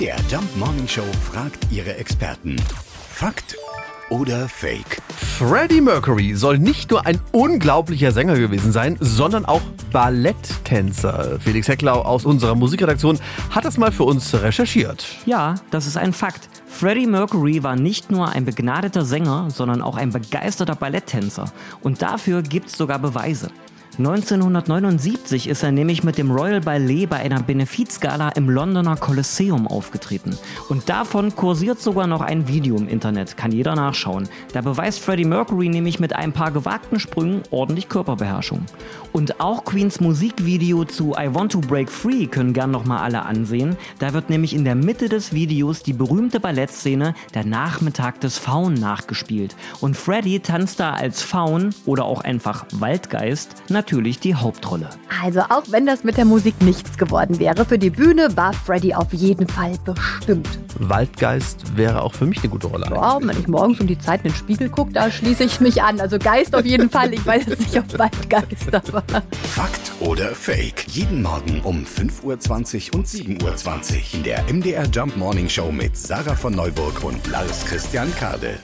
MDR Jump Morning Show fragt ihre Experten. Fakt oder Fake? Freddie Mercury soll nicht nur ein unglaublicher Sänger gewesen sein, sondern auch Balletttänzer. Felix Hecklau aus unserer Musikredaktion hat das mal für uns recherchiert. Ja, das ist ein Fakt. Freddie Mercury war nicht nur ein begnadeter Sänger, sondern auch ein begeisterter Balletttänzer. Und dafür gibt's sogar Beweise. 1979 ist er nämlich mit dem Royal Ballet bei einer Benefizgala im Londoner Kolosseum aufgetreten. Und davon kursiert sogar noch ein Video im Internet, kann jeder nachschauen. Da beweist Freddie Mercury nämlich mit ein paar gewagten Sprüngen ordentlich Körperbeherrschung. Und auch Queens Musikvideo zu I Want to Break Free können gern nochmal alle ansehen. Da wird nämlich in der Mitte des Videos die berühmte Ballettszene Der Nachmittag des Faun nachgespielt. Und Freddie tanzt da als Faun oder auch einfach Waldgeist natürlich die Hauptrolle. Also auch wenn das mit der Musik nichts geworden wäre, für die Bühne war Freddy auf jeden Fall bestimmt. Waldgeist wäre auch für mich eine gute Rolle. Ja, wenn ich morgens um die Zeit in den Spiegel gucke, da schließe ich mich an. Also Geist auf jeden Fall. Ich weiß jetzt nicht, ob Waldgeist, aber... Fakt oder Fake? Jeden Morgen um 5.20 Uhr und 7.20 Uhr in der MDR Jump Morning Show mit Sarah von Neuburg und Lars Christian Kade.